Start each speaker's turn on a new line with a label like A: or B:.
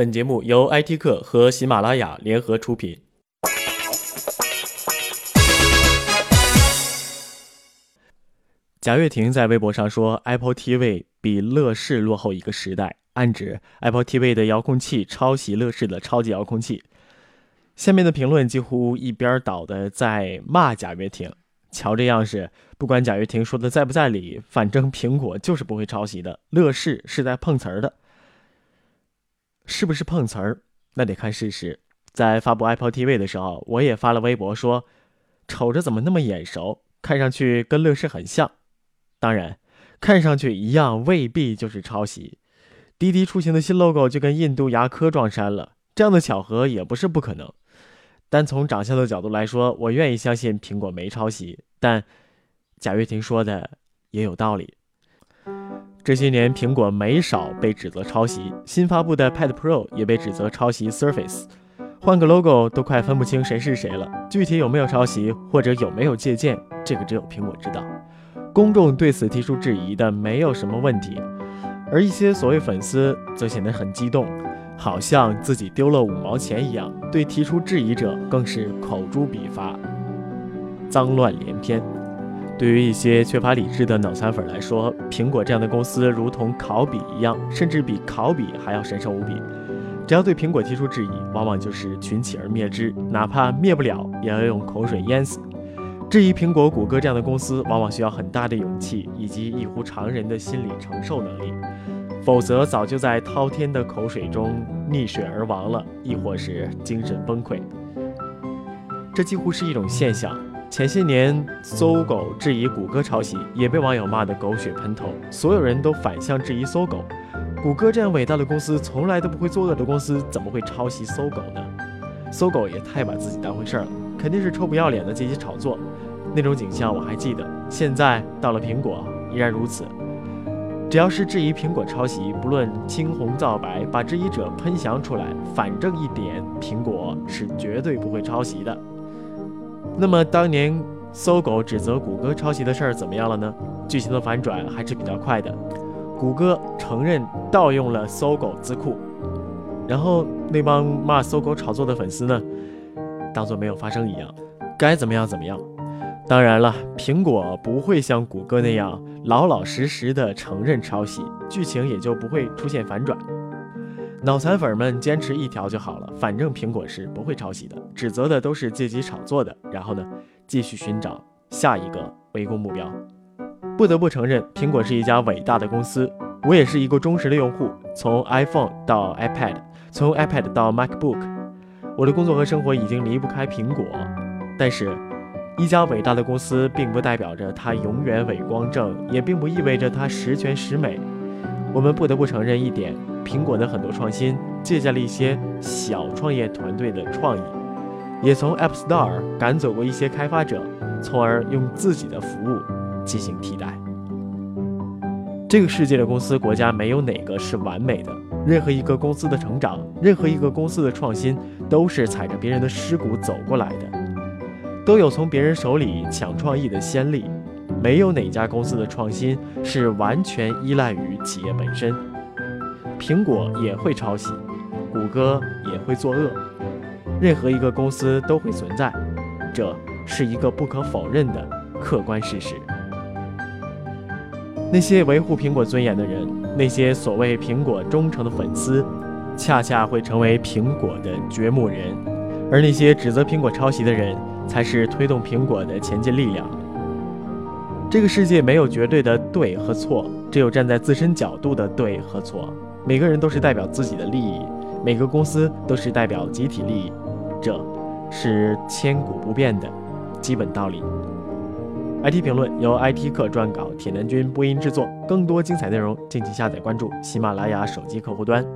A: 本节目由 IT 客和喜马拉雅联合出品。贾跃亭在微博上说：“Apple TV 比乐视落后一个时代，暗指 Apple TV 的遥控器抄袭乐视的超级遥控器。”下面的评论几乎一边倒的在骂贾跃亭。瞧这样式，不管贾跃亭说的在不在理，反正苹果就是不会抄袭的，乐视是在碰瓷儿的。是不是碰瓷儿？那得看事实。在发布 Apple TV 的时候，我也发了微博说：“瞅着怎么那么眼熟，看上去跟乐视很像。”当然，看上去一样未必就是抄袭。滴滴出行的新 logo 就跟印度牙科撞衫了，这样的巧合也不是不可能。单从长相的角度来说，我愿意相信苹果没抄袭。但贾跃亭说的也有道理。这些年，苹果没少被指责抄袭，新发布的 Pad Pro 也被指责抄袭 Surface，换个 logo 都快分不清谁是谁了。具体有没有抄袭或者有没有借鉴，这个只有苹果知道。公众对此提出质疑的没有什么问题，而一些所谓粉丝则显得很激动，好像自己丢了五毛钱一样，对提出质疑者更是口诛笔伐，脏乱连篇。对于一些缺乏理智的脑残粉来说，苹果这样的公司如同考比一样，甚至比考比还要神圣无比。只要对苹果提出质疑，往往就是群起而灭之，哪怕灭不了，也要用口水淹死。质疑苹果、谷歌这样的公司，往往需要很大的勇气以及异乎常人的心理承受能力，否则早就在滔天的口水中溺水而亡了，亦或是精神崩溃。这几乎是一种现象。前些年，搜狗质疑谷歌抄袭，也被网友骂得狗血喷头。所有人都反向质疑搜狗，谷歌这样伟大的公司，从来都不会作恶的公司，怎么会抄袭搜狗呢？搜狗也太把自己当回事儿了，肯定是臭不要脸的借机炒作。那种景象我还记得，现在到了。苹果依然如此。只要是质疑苹果抄袭，不论青红皂白，把质疑者喷翔出来，反正一点，苹果是绝对不会抄袭的。那么当年搜狗指责谷歌抄袭的事儿怎么样了呢？剧情的反转还是比较快的，谷歌承认盗用了搜狗字库，然后那帮骂搜狗炒作的粉丝呢，当做没有发生一样，该怎么样怎么样。当然了，苹果不会像谷歌那样老老实实的承认抄袭，剧情也就不会出现反转。脑残粉们坚持一条就好了，反正苹果是不会抄袭的，指责的都是借机炒作的。然后呢，继续寻找下一个围攻目标。不得不承认，苹果是一家伟大的公司。我也是一个忠实的用户，从 iPhone 到 iPad，从 iPad 到 MacBook，我的工作和生活已经离不开苹果。但是，一家伟大的公司并不代表着它永远伟光正，也并不意味着它十全十美。我们不得不承认一点。苹果的很多创新借鉴了一些小创业团队的创意，也从 App Store 赶走过一些开发者，从而用自己的服务进行替代。这个世界的公司、国家没有哪个是完美的，任何一个公司的成长，任何一个公司的创新，都是踩着别人的尸骨走过来的，都有从别人手里抢创意的先例。没有哪家公司的创新是完全依赖于企业本身。苹果也会抄袭，谷歌也会作恶，任何一个公司都会存在，这是一个不可否认的客观事实。那些维护苹果尊严的人，那些所谓苹果忠诚的粉丝，恰恰会成为苹果的掘墓人，而那些指责苹果抄袭的人，才是推动苹果的前进力量。这个世界没有绝对的对和错，只有站在自身角度的对和错。每个人都是代表自己的利益，每个公司都是代表集体利益，这是千古不变的基本道理。IT 评论由 IT 客撰稿，铁男君播音制作。更多精彩内容，敬请下载关注喜马拉雅手机客户端。